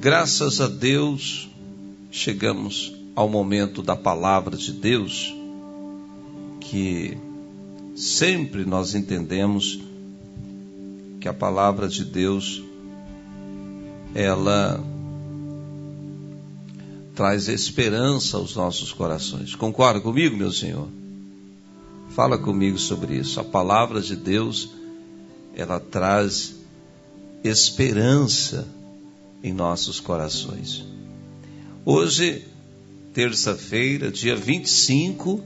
Graças a Deus, chegamos ao momento da palavra de Deus, que sempre nós entendemos que a palavra de Deus ela traz esperança aos nossos corações. Concorda comigo, meu Senhor? Fala comigo sobre isso. A palavra de Deus, ela traz esperança em nossos corações. Hoje, terça-feira, dia 25,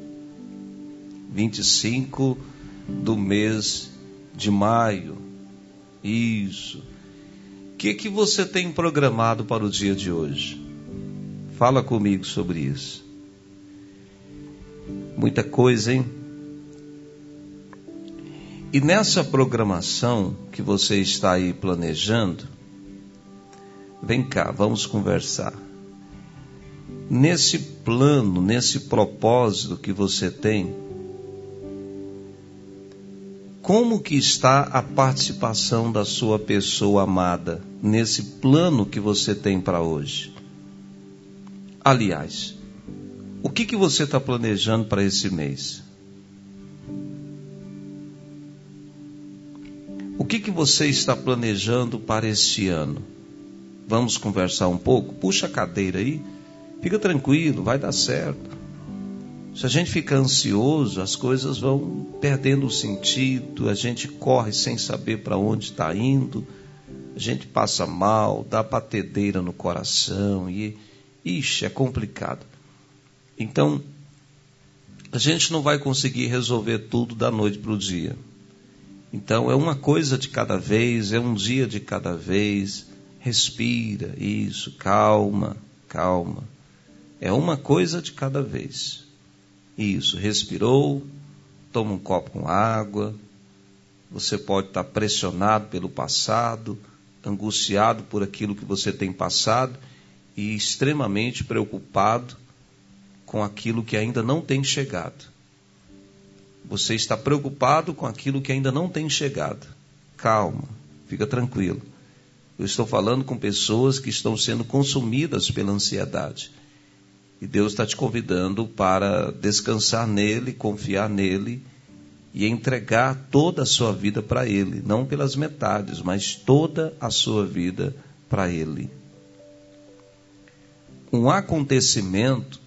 25 do mês de maio. Isso. O que, que você tem programado para o dia de hoje? Fala comigo sobre isso. Muita coisa, hein? E nessa programação que você está aí planejando, vem cá, vamos conversar. Nesse plano, nesse propósito que você tem, como que está a participação da sua pessoa amada nesse plano que você tem para hoje? Aliás, o que, que você está planejando para esse mês? O que, que você está planejando para esse ano? Vamos conversar um pouco? Puxa a cadeira aí, fica tranquilo, vai dar certo. Se a gente fica ansioso, as coisas vão perdendo o sentido, a gente corre sem saber para onde está indo, a gente passa mal, dá batedeira no coração e, ixi, é complicado. Então, a gente não vai conseguir resolver tudo da noite para o dia. Então, é uma coisa de cada vez, é um dia de cada vez. Respira, isso, calma, calma. É uma coisa de cada vez. Isso, respirou, toma um copo com água. Você pode estar pressionado pelo passado, angustiado por aquilo que você tem passado e extremamente preocupado com aquilo que ainda não tem chegado. Você está preocupado com aquilo que ainda não tem chegado. Calma, fica tranquilo. Eu estou falando com pessoas que estão sendo consumidas pela ansiedade. E Deus está te convidando para descansar nele, confiar nele e entregar toda a sua vida para Ele, não pelas metades, mas toda a sua vida para Ele. Um acontecimento,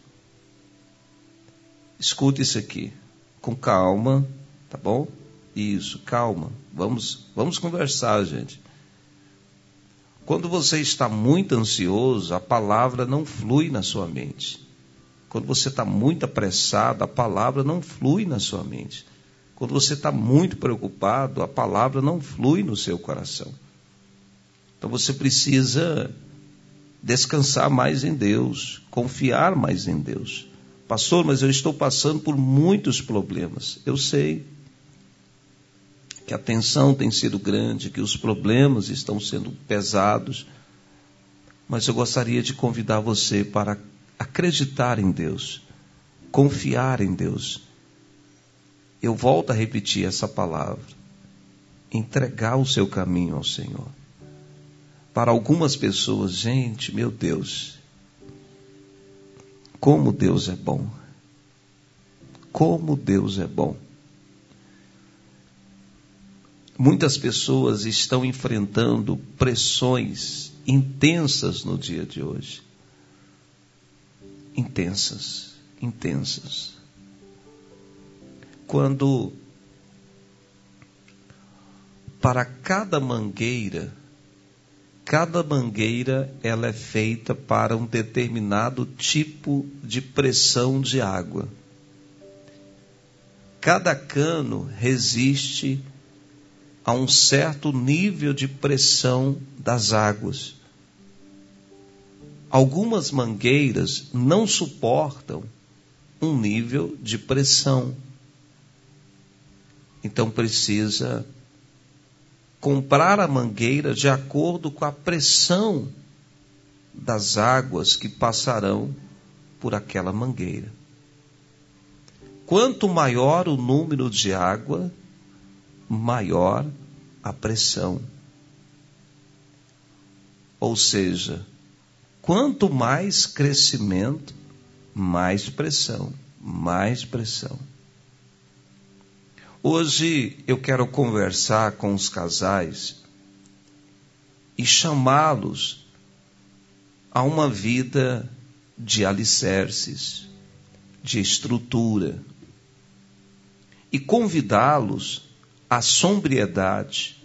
escute isso aqui, com calma, tá bom? Isso, calma. Vamos, vamos conversar, gente. Quando você está muito ansioso, a palavra não flui na sua mente. Quando você está muito apressado, a palavra não flui na sua mente. Quando você está muito preocupado, a palavra não flui no seu coração. Então você precisa descansar mais em Deus, confiar mais em Deus. Pastor, mas eu estou passando por muitos problemas. Eu sei que a tensão tem sido grande, que os problemas estão sendo pesados, mas eu gostaria de convidar você para acreditar em Deus, confiar em Deus. Eu volto a repetir essa palavra: entregar o seu caminho ao Senhor. Para algumas pessoas, gente, meu Deus, como Deus é bom. Como Deus é bom. Muitas pessoas estão enfrentando pressões intensas no dia de hoje. Intensas, intensas. Quando para cada mangueira, cada mangueira ela é feita para um determinado tipo de pressão de água. Cada cano resiste a um certo nível de pressão das águas. Algumas mangueiras não suportam um nível de pressão. Então precisa comprar a mangueira de acordo com a pressão das águas que passarão por aquela mangueira. Quanto maior o número de água, maior a pressão. Ou seja, Quanto mais crescimento, mais pressão, mais pressão. Hoje eu quero conversar com os casais e chamá-los a uma vida de alicerces, de estrutura, e convidá-los à sombriedade,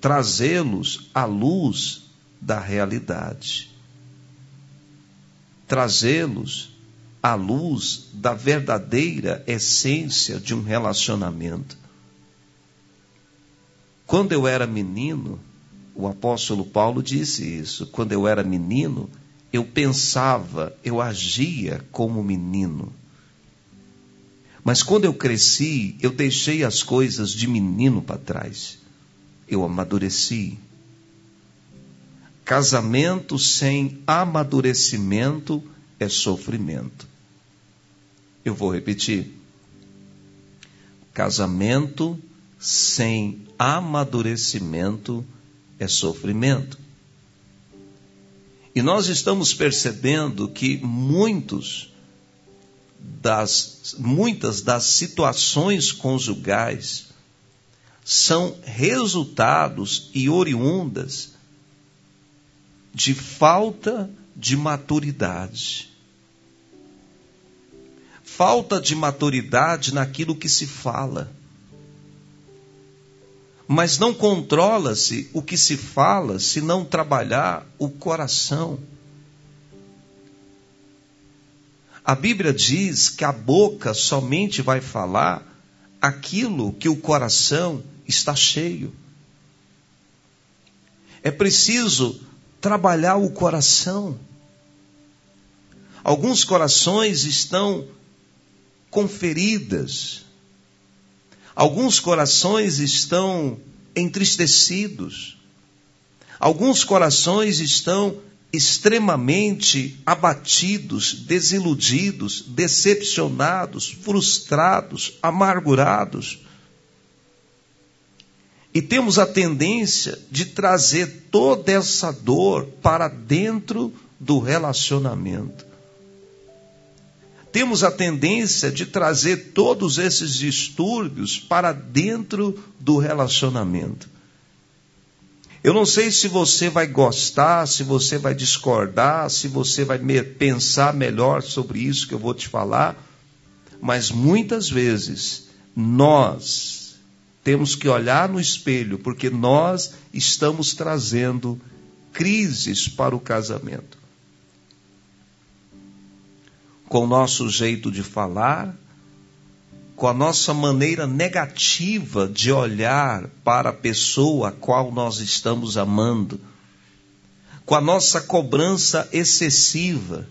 trazê-los à luz da realidade, trazê-los à luz da verdadeira essência de um relacionamento. Quando eu era menino, o apóstolo Paulo disse isso. Quando eu era menino, eu pensava, eu agia como menino. Mas quando eu cresci, eu deixei as coisas de menino para trás. Eu amadureci. Casamento sem amadurecimento é sofrimento. Eu vou repetir. Casamento sem amadurecimento é sofrimento. E nós estamos percebendo que muitos das, muitas das situações conjugais são resultados e oriundas de falta de maturidade. Falta de maturidade naquilo que se fala. Mas não controla-se o que se fala se não trabalhar o coração. A Bíblia diz que a boca somente vai falar aquilo que o coração está cheio. É preciso trabalhar o coração. Alguns corações estão com feridas. Alguns corações estão entristecidos. Alguns corações estão extremamente abatidos, desiludidos, decepcionados, frustrados, amargurados. E temos a tendência de trazer toda essa dor para dentro do relacionamento. Temos a tendência de trazer todos esses distúrbios para dentro do relacionamento. Eu não sei se você vai gostar, se você vai discordar, se você vai pensar melhor sobre isso que eu vou te falar, mas muitas vezes nós temos que olhar no espelho, porque nós estamos trazendo crises para o casamento. Com o nosso jeito de falar, com a nossa maneira negativa de olhar para a pessoa a qual nós estamos amando, com a nossa cobrança excessiva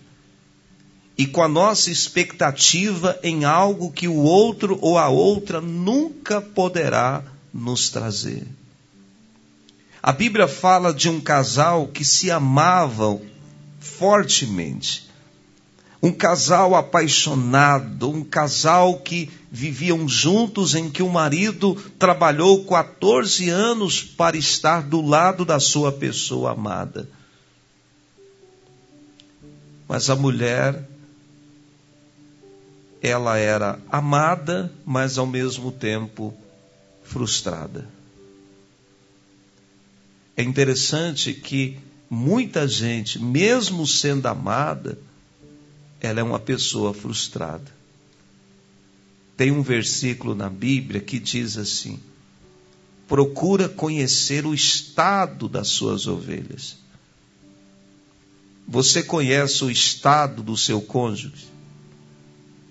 e com a nossa expectativa em algo que o outro ou a outra nunca poderá nos trazer. A Bíblia fala de um casal que se amavam fortemente um casal apaixonado, um casal que viviam juntos, em que o marido trabalhou 14 anos para estar do lado da sua pessoa amada. Mas a mulher, ela era amada, mas ao mesmo tempo frustrada. É interessante que muita gente, mesmo sendo amada, ela é uma pessoa frustrada. Tem um versículo na Bíblia que diz assim: procura conhecer o estado das suas ovelhas. Você conhece o estado do seu cônjuge?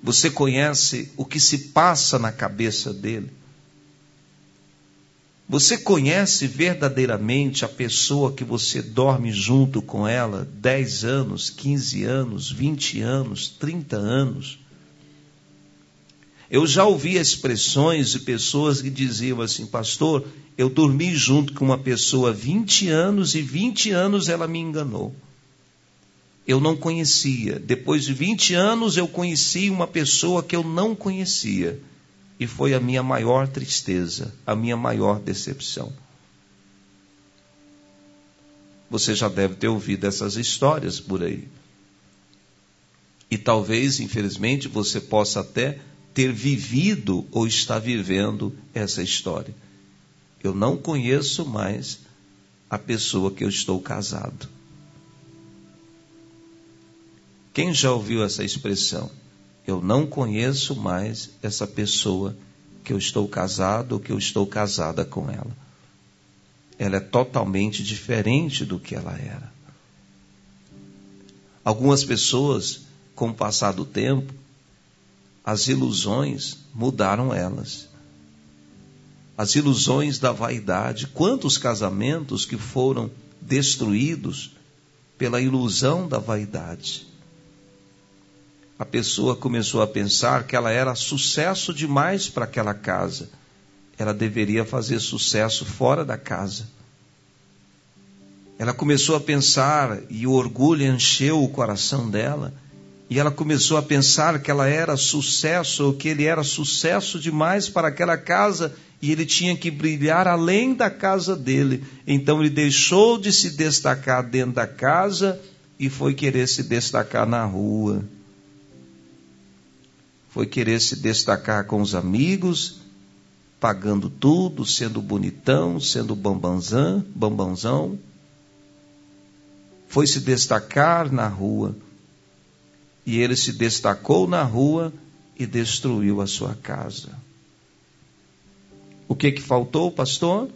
Você conhece o que se passa na cabeça dele? Você conhece verdadeiramente a pessoa que você dorme junto com ela 10 anos, 15 anos, 20 anos, 30 anos? Eu já ouvi expressões de pessoas que diziam assim, pastor, eu dormi junto com uma pessoa 20 anos e 20 anos ela me enganou. Eu não conhecia. Depois de 20 anos eu conheci uma pessoa que eu não conhecia. E foi a minha maior tristeza, a minha maior decepção. Você já deve ter ouvido essas histórias por aí. E talvez, infelizmente, você possa até ter vivido ou está vivendo essa história. Eu não conheço mais a pessoa que eu estou casado. Quem já ouviu essa expressão? Eu não conheço mais essa pessoa que eu estou casado ou que eu estou casada com ela. Ela é totalmente diferente do que ela era. Algumas pessoas, com o passar do tempo, as ilusões mudaram elas. As ilusões da vaidade. Quantos casamentos que foram destruídos pela ilusão da vaidade? A pessoa começou a pensar que ela era sucesso demais para aquela casa. Ela deveria fazer sucesso fora da casa. Ela começou a pensar, e o orgulho encheu o coração dela, e ela começou a pensar que ela era sucesso, ou que ele era sucesso demais para aquela casa, e ele tinha que brilhar além da casa dele. Então ele deixou de se destacar dentro da casa e foi querer se destacar na rua foi querer se destacar com os amigos, pagando tudo, sendo bonitão, sendo bambanzão, bambanzão. Foi se destacar na rua. E ele se destacou na rua e destruiu a sua casa. O que que faltou, pastor?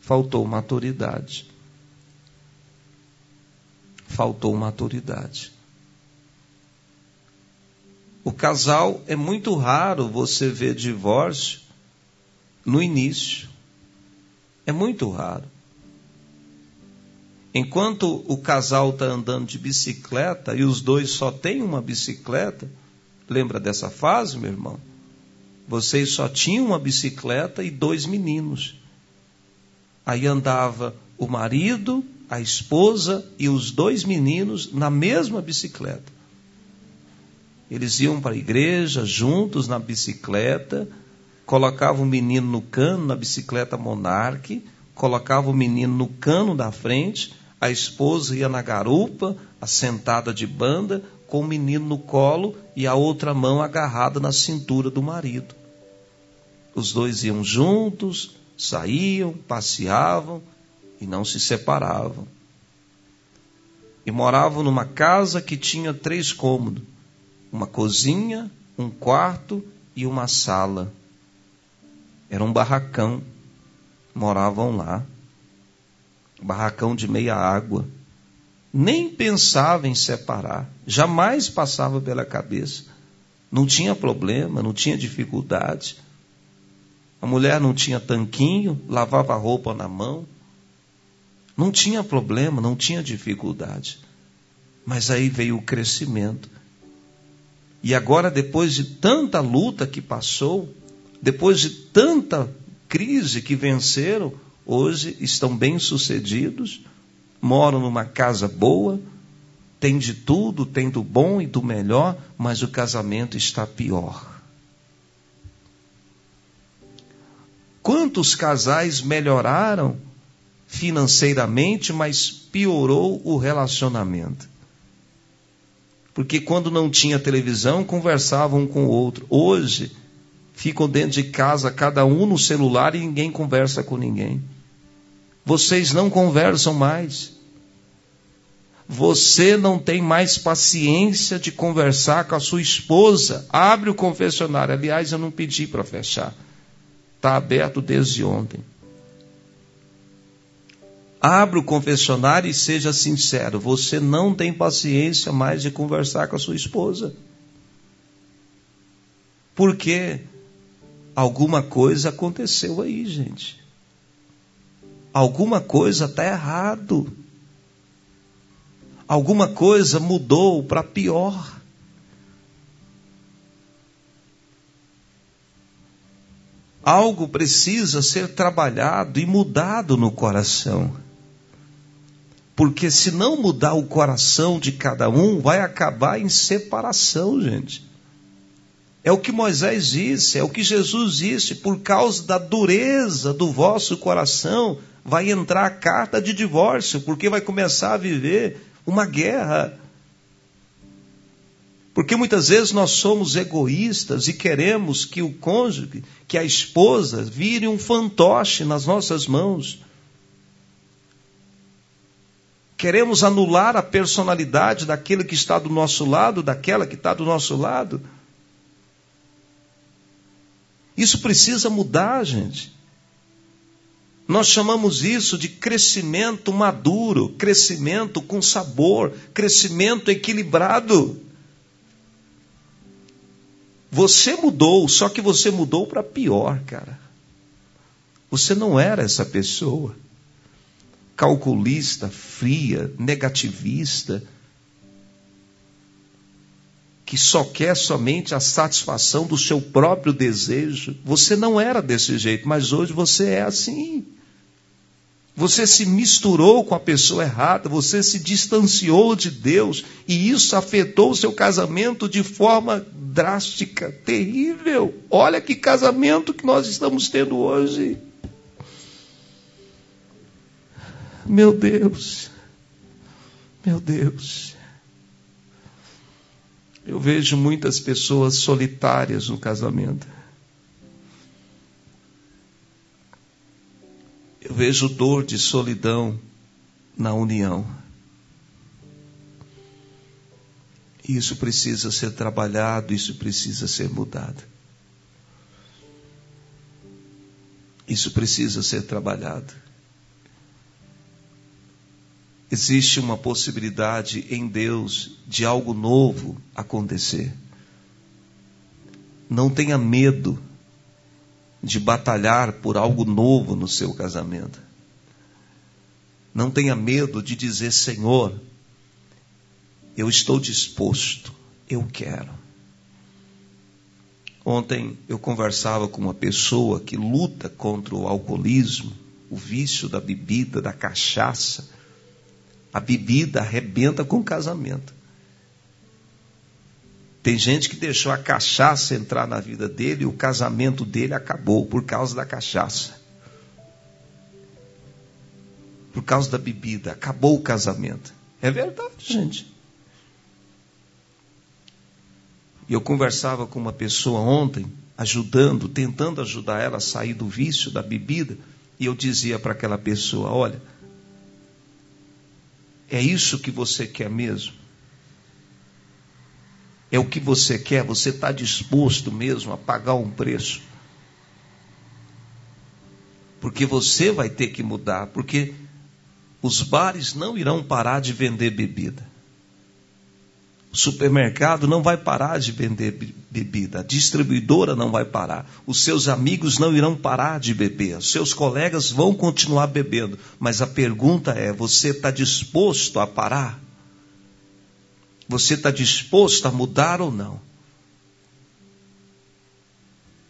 Faltou maturidade. Faltou maturidade. O casal é muito raro você ver divórcio no início. É muito raro. Enquanto o casal está andando de bicicleta e os dois só têm uma bicicleta, lembra dessa fase, meu irmão? Vocês só tinham uma bicicleta e dois meninos. Aí andava o marido, a esposa e os dois meninos na mesma bicicleta. Eles iam para a igreja juntos na bicicleta, colocavam o menino no cano na bicicleta Monarque, colocavam o menino no cano da frente, a esposa ia na garupa, assentada de banda, com o menino no colo e a outra mão agarrada na cintura do marido. Os dois iam juntos, saíam, passeavam e não se separavam. E moravam numa casa que tinha três cômodos uma cozinha, um quarto e uma sala. Era um barracão. Moravam lá. Barracão de meia água. Nem pensava em separar. Jamais passava pela cabeça. Não tinha problema, não tinha dificuldade. A mulher não tinha tanquinho, lavava a roupa na mão. Não tinha problema, não tinha dificuldade. Mas aí veio o crescimento. E agora, depois de tanta luta que passou, depois de tanta crise que venceram, hoje estão bem-sucedidos, moram numa casa boa, tem de tudo, tem do bom e do melhor, mas o casamento está pior. Quantos casais melhoraram financeiramente, mas piorou o relacionamento? Porque quando não tinha televisão, conversavam um com o outro. Hoje, ficam dentro de casa, cada um no celular e ninguém conversa com ninguém. Vocês não conversam mais. Você não tem mais paciência de conversar com a sua esposa. Abre o confessionário. Aliás, eu não pedi para fechar. Está aberto desde ontem. Abra o confessionário e seja sincero. Você não tem paciência mais de conversar com a sua esposa. Porque alguma coisa aconteceu aí, gente. Alguma coisa está errado. Alguma coisa mudou para pior. Algo precisa ser trabalhado e mudado no coração. Porque se não mudar o coração de cada um, vai acabar em separação, gente. É o que Moisés disse, é o que Jesus disse, por causa da dureza do vosso coração, vai entrar a carta de divórcio, porque vai começar a viver uma guerra. Porque muitas vezes nós somos egoístas e queremos que o cônjuge, que a esposa, vire um fantoche nas nossas mãos. Queremos anular a personalidade daquele que está do nosso lado, daquela que está do nosso lado. Isso precisa mudar, gente. Nós chamamos isso de crescimento maduro, crescimento com sabor, crescimento equilibrado. Você mudou, só que você mudou para pior, cara. Você não era essa pessoa calculista, fria, negativista, que só quer somente a satisfação do seu próprio desejo. Você não era desse jeito, mas hoje você é assim. Você se misturou com a pessoa errada, você se distanciou de Deus, e isso afetou o seu casamento de forma drástica, terrível. Olha que casamento que nós estamos tendo hoje. Meu Deus, meu Deus. Eu vejo muitas pessoas solitárias no casamento. Eu vejo dor de solidão na união. Isso precisa ser trabalhado, isso precisa ser mudado. Isso precisa ser trabalhado existe uma possibilidade em Deus de algo novo acontecer. Não tenha medo de batalhar por algo novo no seu casamento. Não tenha medo de dizer: Senhor, eu estou disposto, eu quero. Ontem eu conversava com uma pessoa que luta contra o alcoolismo, o vício da bebida, da cachaça a bebida arrebenta com o casamento. Tem gente que deixou a cachaça entrar na vida dele e o casamento dele acabou por causa da cachaça. Por causa da bebida, acabou o casamento. É verdade, gente. E eu conversava com uma pessoa ontem, ajudando, tentando ajudar ela a sair do vício da bebida, e eu dizia para aquela pessoa: olha, é isso que você quer mesmo? É o que você quer? Você está disposto mesmo a pagar um preço? Porque você vai ter que mudar, porque os bares não irão parar de vender bebida. O supermercado não vai parar de vender bebida, a distribuidora não vai parar, os seus amigos não irão parar de beber, os seus colegas vão continuar bebendo. Mas a pergunta é: você está disposto a parar? Você está disposto a mudar ou não?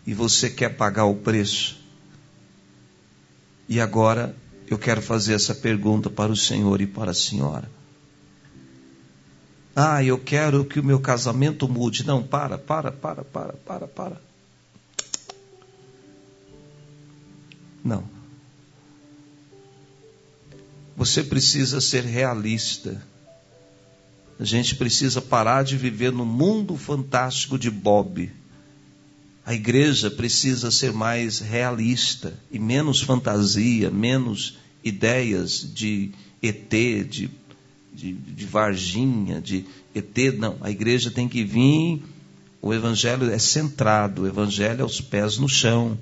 E você quer pagar o preço? E agora eu quero fazer essa pergunta para o Senhor e para a senhora. Ah, eu quero que o meu casamento mude. Não, para, para, para, para, para, para. Não. Você precisa ser realista. A gente precisa parar de viver no mundo fantástico de Bob. A igreja precisa ser mais realista e menos fantasia, menos ideias de ET, de de, de Varginha, de ET. Não, a igreja tem que vir, o evangelho é centrado, o evangelho é os pés no chão.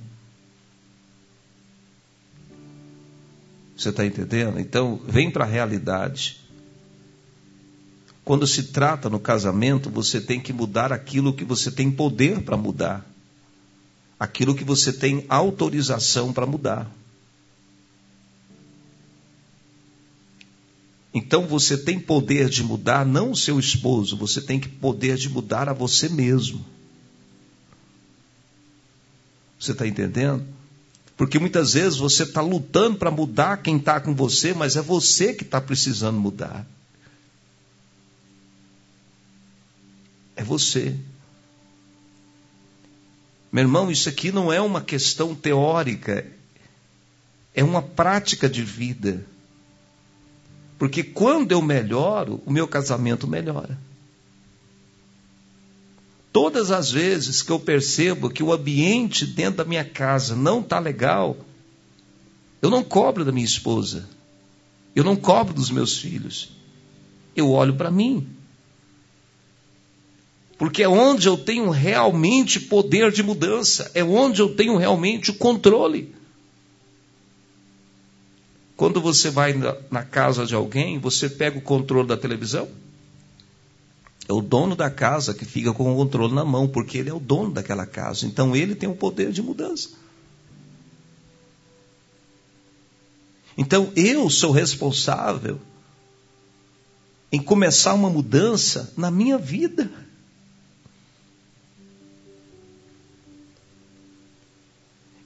Você está entendendo? Então, vem para a realidade. Quando se trata no casamento, você tem que mudar aquilo que você tem poder para mudar, aquilo que você tem autorização para mudar. Então você tem poder de mudar não o seu esposo, você tem poder de mudar a você mesmo. Você está entendendo? Porque muitas vezes você está lutando para mudar quem está com você, mas é você que está precisando mudar. É você. Meu irmão, isso aqui não é uma questão teórica, é uma prática de vida. Porque quando eu melhoro, o meu casamento melhora. Todas as vezes que eu percebo que o ambiente dentro da minha casa não está legal, eu não cobro da minha esposa, eu não cobro dos meus filhos, eu olho para mim. Porque é onde eu tenho realmente poder de mudança, é onde eu tenho realmente o controle. Quando você vai na casa de alguém, você pega o controle da televisão? É o dono da casa que fica com o controle na mão, porque ele é o dono daquela casa. Então ele tem o poder de mudança. Então eu sou responsável em começar uma mudança na minha vida.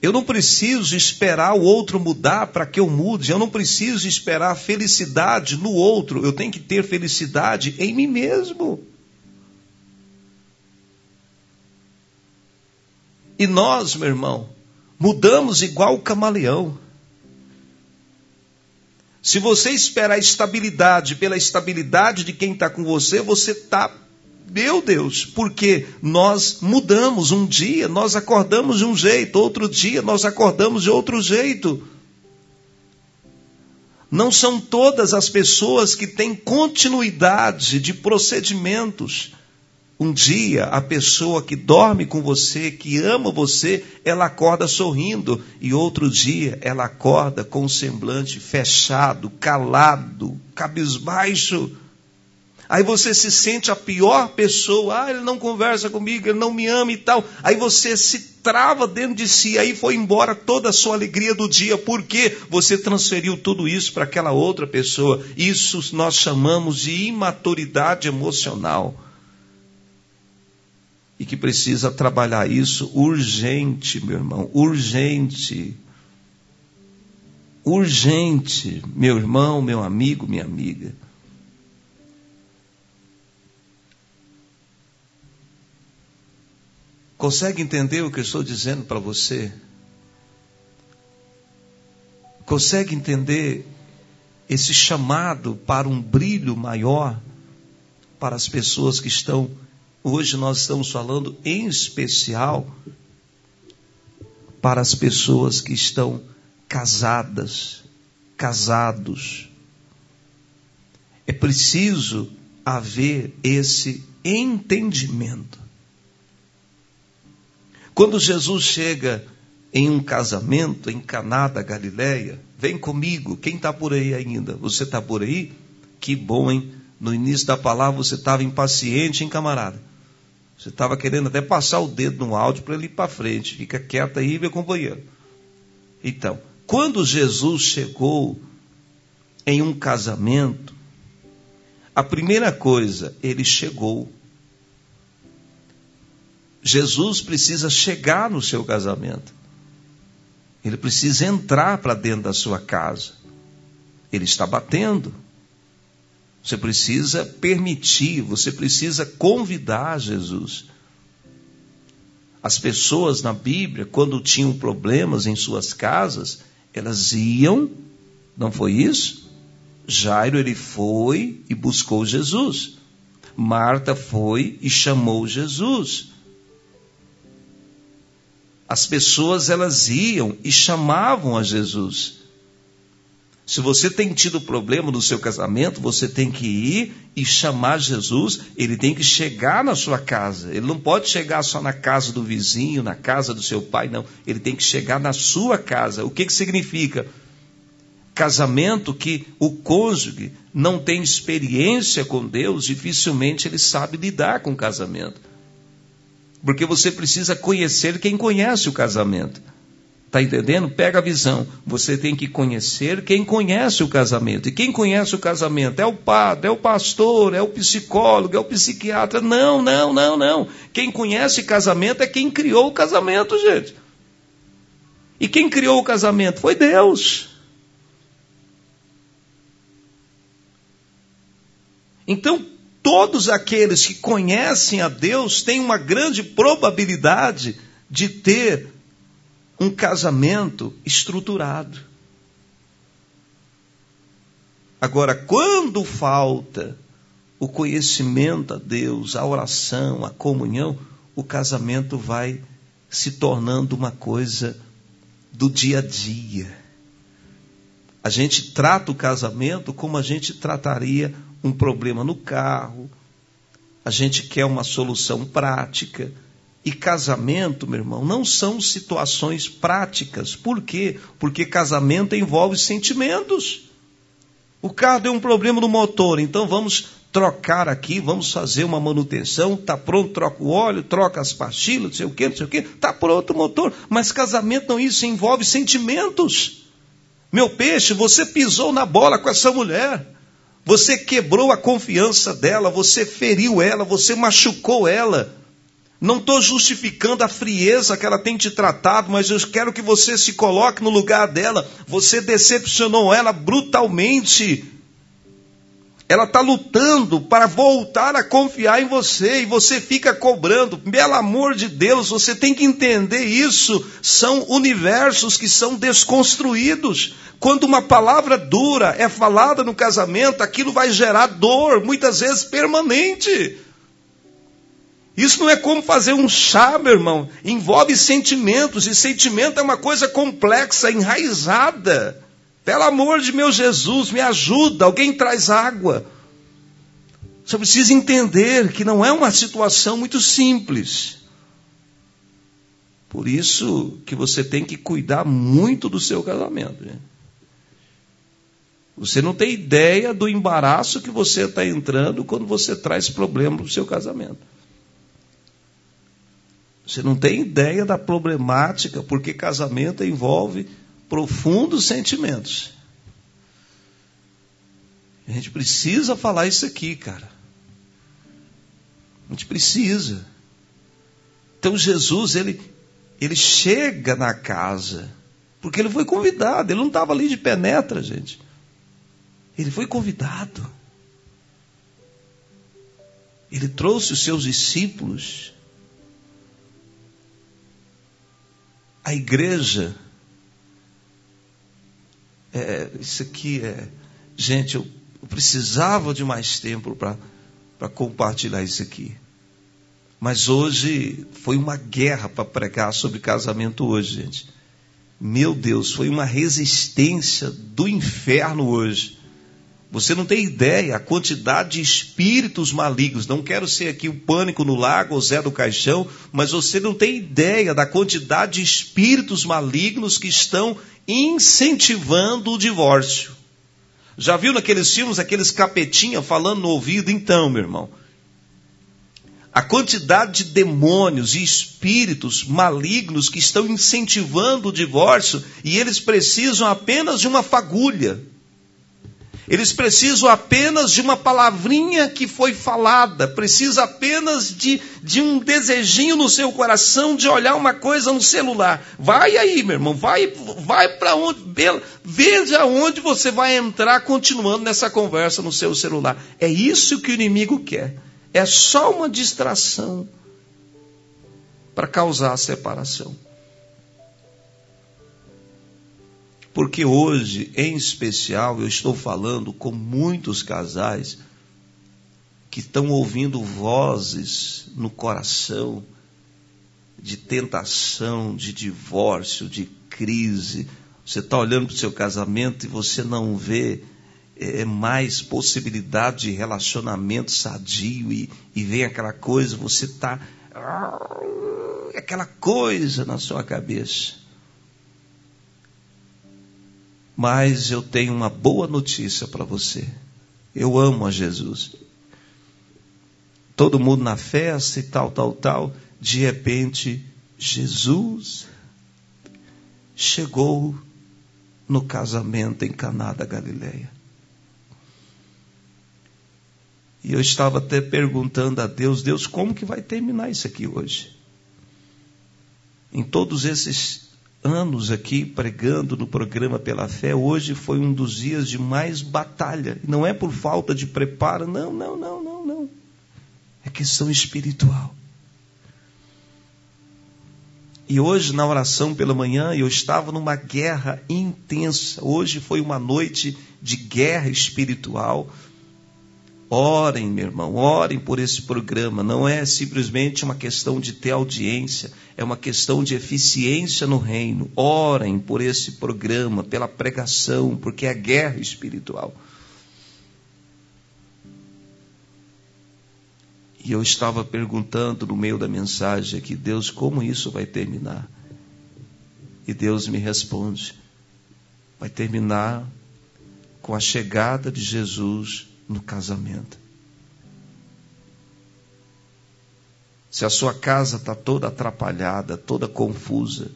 Eu não preciso esperar o outro mudar para que eu mude. Eu não preciso esperar felicidade no outro. Eu tenho que ter felicidade em mim mesmo. E nós, meu irmão, mudamos igual o camaleão. Se você esperar estabilidade pela estabilidade de quem está com você, você está, meu Deus, porque nós mudamos. Um dia nós acordamos de um jeito, outro dia nós acordamos de outro jeito. Não são todas as pessoas que têm continuidade de procedimentos. Um dia, a pessoa que dorme com você, que ama você, ela acorda sorrindo, e outro dia, ela acorda com o semblante fechado, calado, cabisbaixo. Aí você se sente a pior pessoa, ah, ele não conversa comigo, ele não me ama e tal. Aí você se trava dentro de si, aí foi embora toda a sua alegria do dia, porque você transferiu tudo isso para aquela outra pessoa. Isso nós chamamos de imaturidade emocional e que precisa trabalhar isso urgente, meu irmão, urgente. Urgente, meu irmão, meu amigo, minha amiga. Consegue entender o que eu estou dizendo para você? Consegue entender esse chamado para um brilho maior para as pessoas que estão Hoje nós estamos falando em especial para as pessoas que estão casadas, casados. É preciso haver esse entendimento. Quando Jesus chega em um casamento em Caná da Galileia, vem comigo, quem está por aí ainda? Você está por aí? Que bom, hein? No início da palavra você estava impaciente, hein, camarada? Você estava querendo até passar o dedo no áudio para ele ir para frente. Fica quieto aí, meu companheiro. Então, quando Jesus chegou em um casamento, a primeira coisa, ele chegou. Jesus precisa chegar no seu casamento. Ele precisa entrar para dentro da sua casa. Ele está batendo. Você precisa permitir, você precisa convidar Jesus. As pessoas na Bíblia, quando tinham problemas em suas casas, elas iam, não foi isso? Jairo ele foi e buscou Jesus. Marta foi e chamou Jesus. As pessoas elas iam e chamavam a Jesus. Se você tem tido problema no seu casamento, você tem que ir e chamar Jesus, ele tem que chegar na sua casa. Ele não pode chegar só na casa do vizinho, na casa do seu pai, não. Ele tem que chegar na sua casa. O que, que significa? Casamento que o cônjuge não tem experiência com Deus, dificilmente ele sabe lidar com o casamento. Porque você precisa conhecer quem conhece o casamento. Está entendendo? Pega a visão. Você tem que conhecer quem conhece o casamento. E quem conhece o casamento é o padre, é o pastor, é o psicólogo, é o psiquiatra. Não, não, não, não. Quem conhece casamento é quem criou o casamento, gente. E quem criou o casamento foi Deus. Então, todos aqueles que conhecem a Deus têm uma grande probabilidade de ter um casamento estruturado. Agora, quando falta o conhecimento a Deus, a oração, a comunhão, o casamento vai se tornando uma coisa do dia a dia. A gente trata o casamento como a gente trataria um problema no carro, a gente quer uma solução prática. E casamento, meu irmão, não são situações práticas. Por quê? Porque casamento envolve sentimentos. O carro deu um problema no motor, então vamos trocar aqui, vamos fazer uma manutenção, tá pronto, troca o óleo, troca as pastilhas, não sei o quê, não sei o quê, tá pronto o motor. Mas casamento não isso envolve sentimentos. Meu peixe, você pisou na bola com essa mulher. Você quebrou a confiança dela, você feriu ela, você machucou ela. Não estou justificando a frieza que ela tem te tratado, mas eu quero que você se coloque no lugar dela. Você decepcionou ela brutalmente. Ela está lutando para voltar a confiar em você e você fica cobrando. Pelo amor de Deus, você tem que entender isso. São universos que são desconstruídos. Quando uma palavra dura é falada no casamento, aquilo vai gerar dor, muitas vezes permanente. Isso não é como fazer um chá, meu irmão. Envolve sentimentos, e sentimento é uma coisa complexa, enraizada. Pelo amor de meu Jesus, me ajuda, alguém traz água. Você precisa entender que não é uma situação muito simples. Por isso que você tem que cuidar muito do seu casamento. Né? Você não tem ideia do embaraço que você está entrando quando você traz problema para o seu casamento. Você não tem ideia da problemática, porque casamento envolve profundos sentimentos. A gente precisa falar isso aqui, cara. A gente precisa. Então Jesus, ele, ele chega na casa, porque ele foi convidado, ele não estava ali de penetra, gente. Ele foi convidado. Ele trouxe os seus discípulos. A igreja é, isso aqui é. Gente, eu, eu precisava de mais tempo para compartilhar isso aqui. Mas hoje foi uma guerra para pregar sobre casamento hoje, gente. Meu Deus, foi uma resistência do inferno hoje. Você não tem ideia a quantidade de espíritos malignos. Não quero ser aqui o pânico no lago, o Zé do Caixão, mas você não tem ideia da quantidade de espíritos malignos que estão incentivando o divórcio. Já viu naqueles filmes aqueles capetinha falando no ouvido? Então, meu irmão, a quantidade de demônios e espíritos malignos que estão incentivando o divórcio e eles precisam apenas de uma fagulha eles precisam apenas de uma palavrinha que foi falada, precisa apenas de, de um desejinho no seu coração de olhar uma coisa no celular. Vai aí, meu irmão, vai, vai para onde, veja onde você vai entrar continuando nessa conversa no seu celular. É isso que o inimigo quer. É só uma distração para causar a separação. Porque hoje, em especial, eu estou falando com muitos casais que estão ouvindo vozes no coração de tentação, de divórcio, de crise. Você está olhando para o seu casamento e você não vê é, mais possibilidade de relacionamento sadio e, e vem aquela coisa, você está. aquela coisa na sua cabeça. Mas eu tenho uma boa notícia para você. Eu amo a Jesus. Todo mundo na festa e tal, tal, tal. De repente, Jesus chegou no casamento em Caná da Galileia. E eu estava até perguntando a Deus, Deus, como que vai terminar isso aqui hoje? Em todos esses anos aqui pregando no programa Pela Fé, hoje foi um dos dias de mais batalha. Não é por falta de preparo, não, não, não, não, não. É questão espiritual. E hoje, na oração pela manhã, eu estava numa guerra intensa. Hoje foi uma noite de guerra espiritual. Orem, meu irmão, orem por esse programa. Não é simplesmente uma questão de ter audiência, é uma questão de eficiência no reino. Orem por esse programa, pela pregação, porque é guerra espiritual. E eu estava perguntando no meio da mensagem aqui, Deus, como isso vai terminar? E Deus me responde: vai terminar com a chegada de Jesus no casamento. Se a sua casa está toda atrapalhada, toda confusa,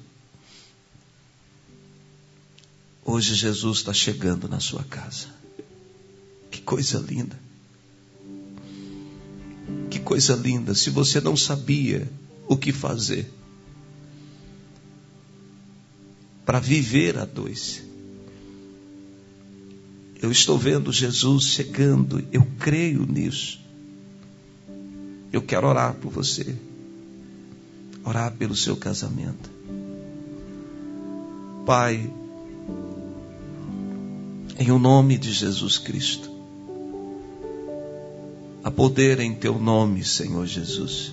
hoje Jesus está chegando na sua casa. Que coisa linda. Que coisa linda. Se você não sabia o que fazer para viver a dois, eu estou vendo Jesus chegando, eu creio nisso. Eu quero orar por você, orar pelo seu casamento. Pai, em o nome de Jesus Cristo, Há poder em teu nome, Senhor Jesus.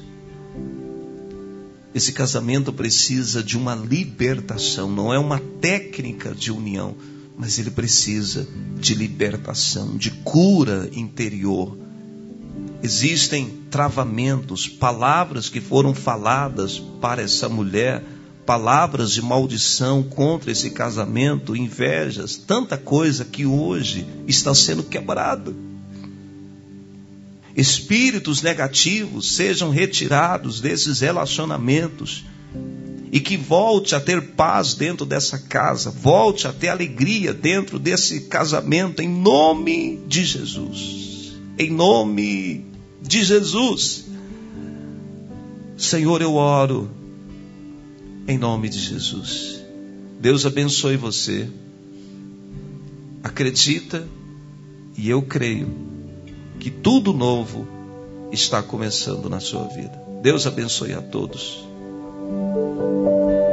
Esse casamento precisa de uma libertação, não é uma técnica de união, mas ele precisa de libertação, de cura interior. Existem travamentos, palavras que foram faladas para essa mulher, palavras de maldição contra esse casamento, invejas, tanta coisa que hoje está sendo quebrada espíritos negativos sejam retirados desses relacionamentos e que volte a ter paz dentro dessa casa, volte a ter alegria dentro desse casamento, em nome de Jesus. Em nome de Jesus. Senhor, eu oro em nome de Jesus. Deus abençoe você. Acredita e eu creio que tudo novo está começando na sua vida. Deus abençoe a todos. ねえ。